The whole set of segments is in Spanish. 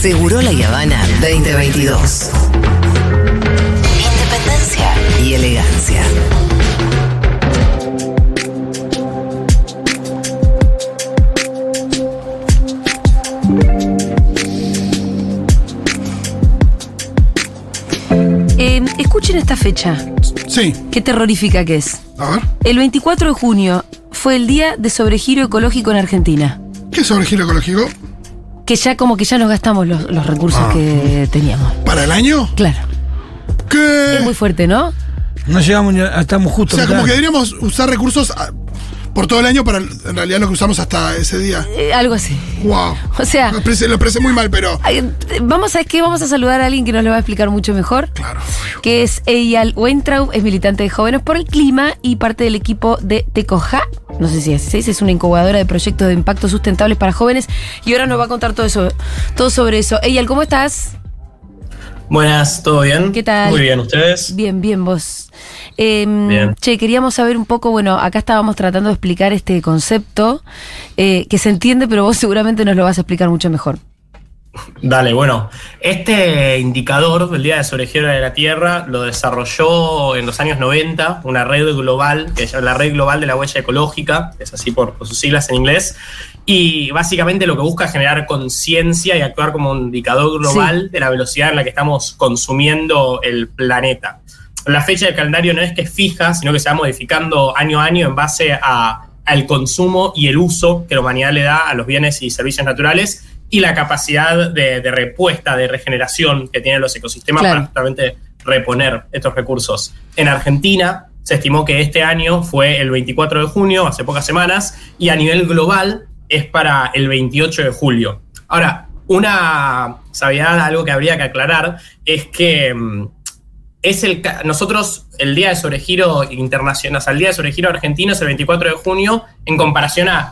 Seguro La Habana 2022. Independencia y elegancia. Eh, escuchen esta fecha. Sí. Qué terrorífica que es. A ver. El 24 de junio fue el día de sobregiro ecológico en Argentina. ¿Qué sobregiro ecológico? Que ya como que ya nos gastamos los, los recursos Ah. que teníamos. ¿Para el año? Claro. ¿Qué? Es muy fuerte, ¿no? No llegamos, ni a- estamos O justo. sea, acá. como que deberíamos usar recursos ah, por todo el año para en realidad lo que usamos hasta ese día. Eh, algo así. Wow. O sea- Lo expresé, lo expresé muy mal, pero. Vamos a qué, vamos a saludar a alguien que nos lo va a explicar mucho mejor. Claro. Que es Eyal Weintraub, es militante de Jóvenes por el Clima y parte del equipo de Tecoja. No sé si es, es una incubadora de proyectos de impacto sustentables para jóvenes. Y ahora nos va a contar todo eso, todo sobre eso. Eyal, ¿cómo estás? Buenas, ¿todo bien? ¿Qué tal? Muy bien, ¿ustedes? Bien, bien, vos. Em, Bien. Che, queríamos saber un poco, bueno, acá estábamos tratando de explicar este concepto eh, que se entiende, pero vos seguramente nos lo vas a explicar mucho mejor. Dale, bueno, este indicador del Día de Sobregiro de la Tierra lo desarrolló en los años 90 una red global, que se llama la Red Global de la Huella Ecológica, que es así por, por sus siglas en inglés, y básicamente lo que busca es generar conciencia y actuar como un indicador global de la velocidad en la que estamos consumiendo el planeta. La fecha del calendario no es que es fija, sino que se va modificando año a año en base a, al consumo y el uso que la humanidad le da a los bienes y servicios naturales y la capacidad de, de respuesta, de regeneración que tienen los ecosistemas Claro. para justamente reponer estos recursos. En Argentina se estimó que este año fue el 24 de junio, hace pocas semanas, y a nivel global es para el 28 de julio. Ahora, una sabiedad, algo que habría que aclarar, es que mm, es el nosotros el día de sobregiro internacional, o sea, el día de sobregiro argentino es el 24 de junio en comparación a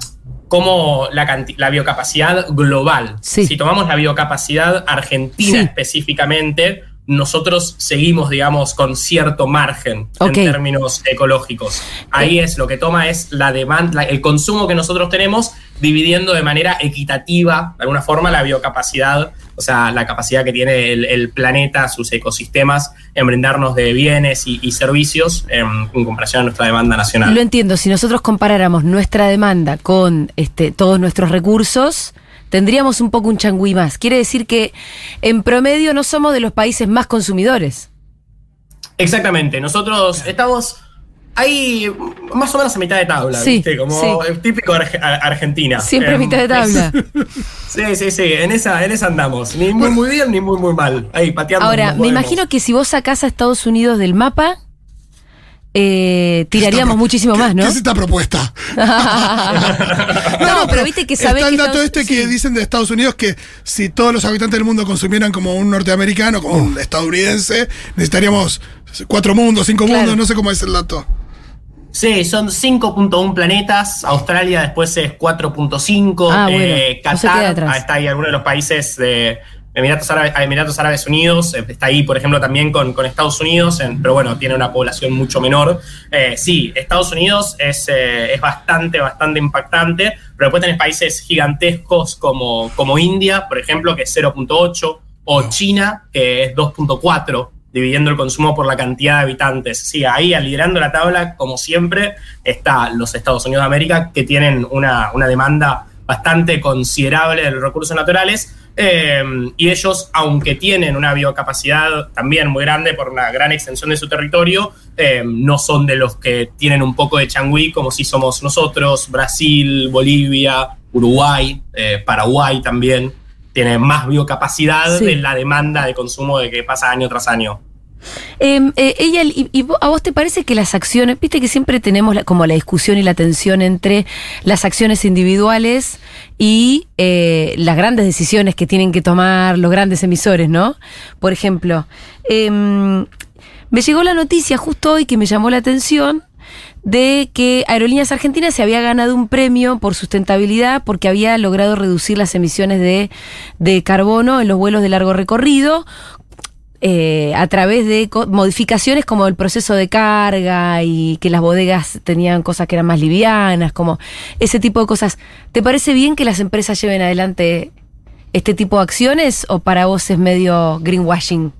cómo la, la biocapacidad global. Sí. Si tomamos la biocapacidad argentina Sí. específicamente, nosotros seguimos, digamos, con cierto margen en términos ecológicos. Ahí es lo que toma es la demanda, el consumo que nosotros tenemos, dividiendo de manera equitativa, de alguna forma, la biocapacidad, o sea, la capacidad que tiene el, el planeta, sus ecosistemas, en brindarnos de bienes y, y servicios en comparación a nuestra demanda nacional. Lo entiendo, si nosotros comparáramos nuestra demanda con este, todos nuestros recursos, tendríamos un poco un changüí más. Quiere decir que en promedio no somos de los países más consumidores. Exactamente, nosotros estamos ahí más o menos a mitad de tabla, Sí, ¿viste? Como sí. el típico arge- Argentina. Siempre a Em, mitad de tabla. Sí, sí, sí, en esa, en esa andamos. Ni muy, muy bien ni muy, muy mal. Ahí, pateando. Ahora, me imagino que si vos sacás a Estados Unidos del mapa, eh, tiraríamos muchísimo ¿qué- más, ¿no? ¿Qué es esta propuesta? no, pero viste que sabés Está el dato Estados- este que sí. dicen de Estados Unidos que si todos los habitantes del mundo consumieran como un norteamericano, como un estadounidense, necesitaríamos cuatro mundos, cinco Claro. mundos, no sé cómo es el dato. Sí, son 5.1 planetas. Australia después es 4.5. Ah, bueno, eh, Qatar, ah, está ahí alguno de los países de Emiratos Árabes, Emiratos Árabes Unidos. eh, Está ahí, por ejemplo, también con, con Estados Unidos, en- pero bueno, tiene una población mucho menor. Eh, sí, Estados Unidos es, eh, es bastante, bastante impactante, pero después tenés países gigantescos como, como India, por ejemplo, que es 0.8, o China, que es 2.4 dividiendo el consumo por la cantidad de habitantes. Sí, ahí liderando la tabla, como siempre, está los Estados Unidos de América, que tienen una, una demanda bastante considerable de los recursos naturales. eh, y ellos, aunque tienen una biocapacidad también muy grande por una gran extensión de su territorio, eh, no son de los que tienen un poco de changüí como si somos nosotros, Brasil, Bolivia, Uruguay, eh, Paraguay también. Tiene más biocapacidad Sí. de la demanda de consumo de que pasa año tras año. Eh, eh, ella, y, y ¿A vos te parece que las acciones, viste que siempre tenemos la- como la discusión y la tensión entre las acciones individuales y eh, las grandes decisiones que tienen que tomar los grandes emisores, ¿no? Por ejemplo, em, me llegó la noticia justo hoy que me llamó la atención de que Aerolíneas Argentinas se había ganado un premio por sustentabilidad porque había logrado reducir las emisiones de, de carbono en los vuelos de largo recorrido eh, a través de modificaciones como el proceso de carga y que las bodegas tenían cosas que eran más livianas, como ese tipo de cosas. ¿Te parece bien que las empresas lleven adelante este tipo de acciones o para vos es medio greenwashing?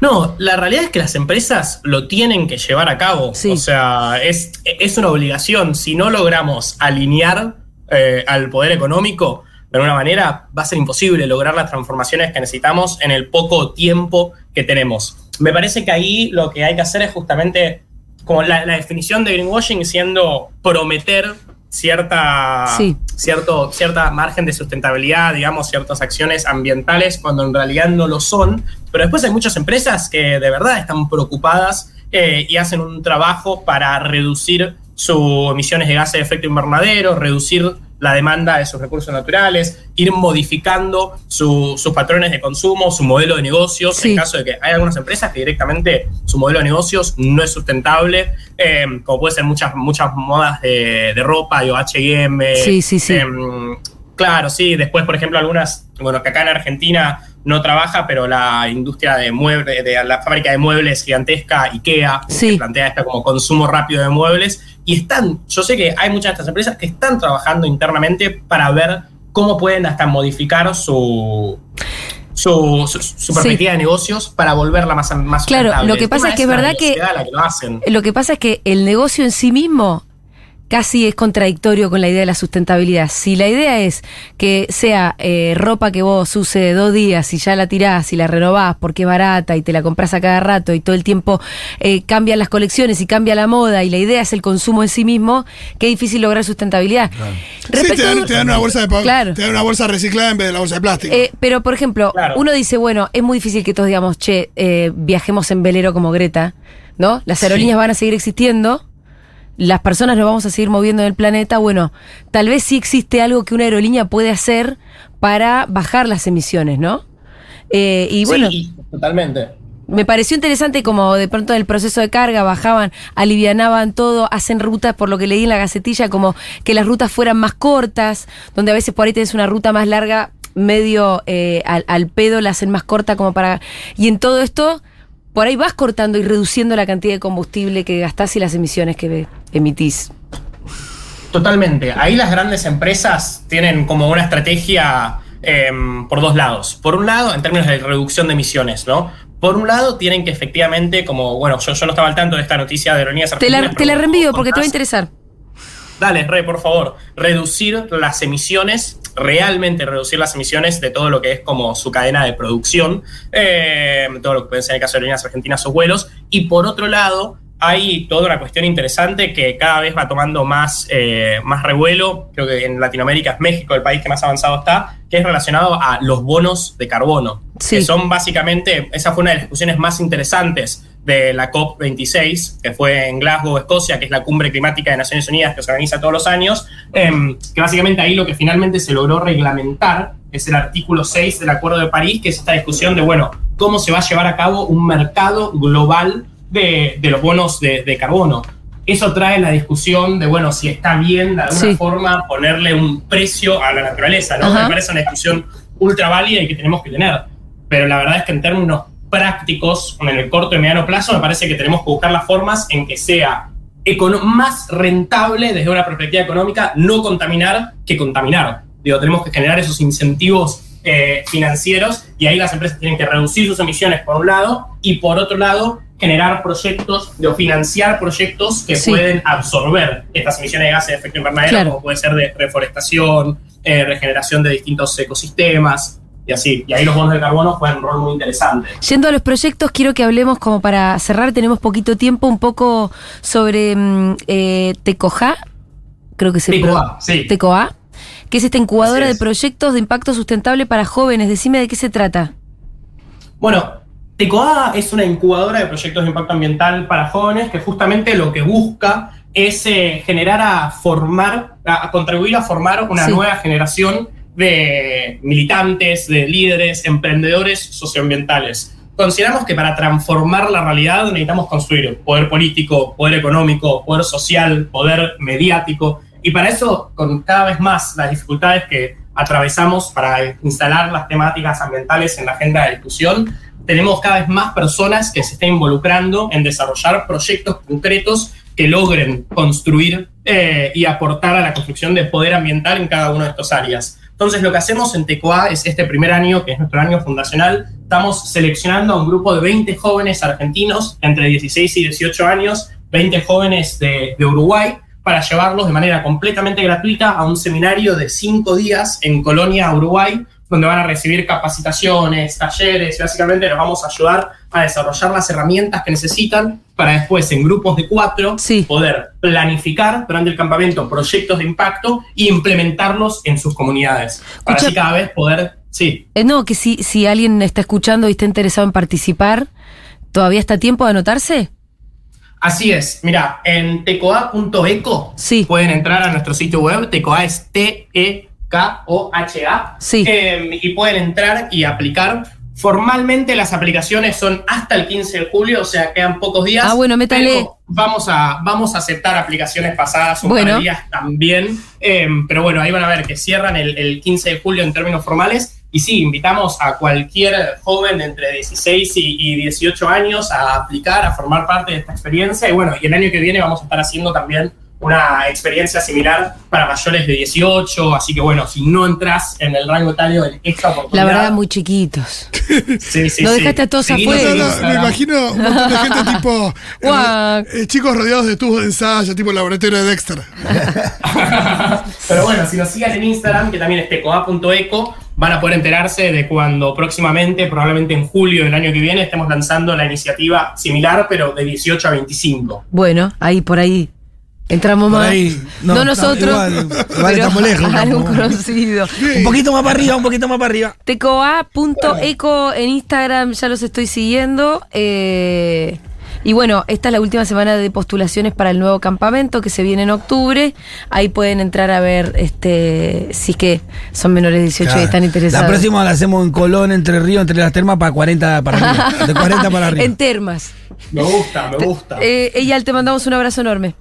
No, la realidad es que las empresas lo tienen que llevar a cabo. Sí. O sea, es, es una obligación. Si no logramos alinear eh, al poder económico, de alguna manera va a ser imposible lograr las transformaciones que necesitamos en el poco tiempo que tenemos. Me parece que ahí lo que hay que hacer es justamente como la, la definición de greenwashing siendo prometer cierta, Sí. Cierto, cierta margen de sustentabilidad, digamos, ciertas acciones ambientales cuando en realidad no lo son. Pero después hay muchas empresas que de verdad están preocupadas eh, y hacen un trabajo para reducir sus emisiones de gases de efecto invernadero, reducir la demanda de sus recursos naturales, ir modificando su- sus patrones de consumo, su modelo de negocios, Sí. en caso de que hay algunas empresas que directamente su modelo de negocios no es sustentable, eh, como puede ser muchas, muchas modas de, de ropa, de H&M, Sí, sí, sí. Em, claro, sí. Después, por ejemplo, algunas, bueno, que acá en Argentina no trabaja, pero la industria de muebles, de la fábrica de muebles gigantesca, IKEA, Sí. que plantea esto como consumo rápido de muebles. Y están, yo sé que hay muchas de estas empresas que están trabajando internamente para ver cómo pueden hasta modificar su. Su, su- su perspectiva de negocios para volverla más, más Claro, lo que pasa es que es verdad que- que lo hacen. Lo que pasa es que el negocio en sí mismo casi es contradictorio con la idea de la sustentabilidad. Si la idea es que sea eh, ropa que vos use dos días y ya la tirás y la renovás porque es barata y te la compras a cada rato y todo el tiempo eh, cambian las colecciones y cambia la moda y la idea es el consumo en sí mismo, qué difícil lograr sustentabilidad. Sí, Respecto te dan, a- te dan una bolsa de Claro. te dan una bolsa reciclada en vez de la bolsa de plástico. Eh, pero, por ejemplo, Claro. uno dice, bueno, es muy difícil que todos digamos, che, eh, viajemos en velero como Greta, ¿no? Las Sí. aerolíneas van a seguir existiendo, las personas nos vamos a seguir moviendo en el planeta. Bueno, tal vez sí existe algo que una aerolínea puede hacer para bajar las emisiones, ¿no? Eh, y bueno, Sí, totalmente. me pareció interesante como de pronto el proceso de carga bajaban, alivianaban todo, hacen rutas, por lo que leí en la gacetilla, como que las rutas fueran más cortas, donde a veces por ahí tenés una ruta más larga, medio eh, al, al pedo, la hacen más corta como para... Y en todo esto, por ahí vas cortando y reduciendo la cantidad de combustible que gastás y las emisiones que emitís. Totalmente. Ahí las grandes empresas tienen como una estrategia em, por dos lados. Por un lado, en términos de reducción de emisiones, ¿no? Por un lado, tienen que efectivamente, como, bueno, yo, yo no estaba al tanto de esta noticia de aerolíneas Te la, argentinas, te la reenvío porque te va a interesar. Dale, Re, por favor. Reducir las emisiones, realmente reducir las emisiones de todo lo que es como su cadena de producción, eh, todo lo que pueden ser en el caso de aerolíneas argentinas o vuelos. Y por otro lado, hay toda una cuestión interesante que cada vez va tomando más, eh, más revuelo. Creo que en Latinoamérica es México el país que más avanzado está, que es relacionado a los bonos de carbono. Sí. Que son básicamente, esa fue una de las discusiones más interesantes de la COP26, que fue en Glasgow, Escocia, que es la cumbre climática de Naciones Unidas que se organiza todos los años, em, que básicamente ahí lo que finalmente se logró reglamentar es el artículo 6 del Acuerdo de París, que es esta discusión de, bueno, cómo se va a llevar a cabo un mercado global de, de los bonos de, de carbono. Eso trae la discusión de, bueno, si está bien de alguna Sí. forma ponerle un precio a la naturaleza, ¿no? Ajá. Me parece una discusión ultra válida y que tenemos que tener. Pero la verdad es que en términos prácticos, en el corto y mediano plazo, me parece que tenemos que buscar las formas en que sea más rentable desde una perspectiva económica no contaminar que contaminar. Digo, tenemos que generar esos incentivos eh, financieros y ahí las empresas tienen que reducir sus emisiones por un lado y por otro lado generar proyectos o financiar proyectos que Sí. pueden absorber estas emisiones de gases de efecto invernadero, Claro. como puede ser de reforestación, eh, regeneración de distintos ecosistemas y así. Y ahí los bonos de carbono juegan un rol muy interesante. Yendo a los proyectos, quiero que hablemos como para cerrar, tenemos poquito tiempo, un poco sobre mm, eh, Tecoja, creo que se Tecoa, sí. Tecoa, que es esta incubadora de proyectos de impacto sustentable para jóvenes. Decime de qué se trata. Bueno, Tecoa es una incubadora de proyectos de impacto ambiental para jóvenes que justamente lo que busca es eh, generar a formar, a, a contribuir a formar una Sí. nueva generación de militantes, de líderes, emprendedores socioambientales. Consideramos que para transformar la realidad necesitamos construir poder político, poder económico, poder social, poder mediático. Y para eso, con cada vez más las dificultades que atravesamos para instalar las temáticas ambientales en la agenda de discusión, tenemos cada vez más personas que se están involucrando en desarrollar proyectos concretos que logren construir eh, y aportar a la construcción de poder ambiental en cada una de estas áreas. Entonces, lo que hacemos en TECOA es este primer año, que es nuestro año fundacional, estamos seleccionando a un grupo de 20 jóvenes argentinos entre 16 y 18 años, 20 jóvenes de Uruguay, para llevarlos de manera completamente gratuita a un seminario de cinco días en Colonia, Uruguay, donde van a recibir capacitaciones, talleres, y básicamente les vamos a ayudar a desarrollar las herramientas que necesitan para después en grupos de cuatro Sí. poder planificar durante el campamento proyectos de impacto e implementarlos en sus comunidades. Para Escucha- así cada vez poder, sí, Eh, no, que si, si alguien está escuchando y está interesado en participar, ¿todavía está a tiempo de anotarse? Así es, mira, en tecoa.eco Sí. pueden entrar a nuestro sitio web, tecoa es T-E-K-O-H-A, Sí. eh, y pueden entrar y aplicar. Formalmente las aplicaciones son hasta el 15 de julio, o sea, quedan pocos días. Ah, bueno, métale. Vamos a, vamos a aceptar aplicaciones pasadas un Bueno. par de días también, eh, pero bueno, ahí van a ver que cierran el, el 15 de julio en términos formales. Y sí, invitamos a cualquier joven de entre 16 y, y 18 años a aplicar, a formar parte de esta experiencia. Y bueno, y el año que viene vamos a estar haciendo también una experiencia similar para mayores de 18. Así que bueno, si no entras en el rango etario de esta La oportunidad. verdad, muy chiquitos. sí, sí, sí. dejaste a todos afuera. No, en no, me imagino un montón de gente tipo. eh, eh, chicos rodeados de tubos de ensayo, tipo el laboratorio de Dexter. Pero bueno, si nos siguen en Instagram, que también es tecoa.eco, van a poder enterarse de cuando próximamente, probablemente en julio del año que viene, estemos lanzando la iniciativa similar, pero de 18 a 25. Bueno, ahí por ahí entramos Por más. ahí, no, no, nosotros. igual, igual estamos lejos, Algún conocido. Un poquito más para arriba, un poquito más para arriba. Tecoa.eco en Instagram, ya los estoy siguiendo. eh, y bueno, esta es la última semana de postulaciones para el nuevo campamento que se viene en octubre. Ahí pueden entrar a ver este si es que son menores de 18 y están interesados. La próxima la hacemos en Colón, Entre Ríos, entre las termas, para 40 para arriba. De 40 para arriba. en termas. Me gusta, me gusta. Eh, Eyal, te mandamos un abrazo enorme.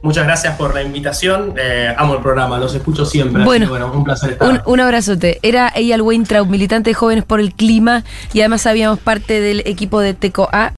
Muchas gracias por la invitación. Eh, amo el programa, los escucho siempre. así Bueno. que, bueno un placer estar. Un, un abrazote. Era Eyal Weintraub, militante de Jóvenes por el Clima y además habíamos parte del equipo de TECOA.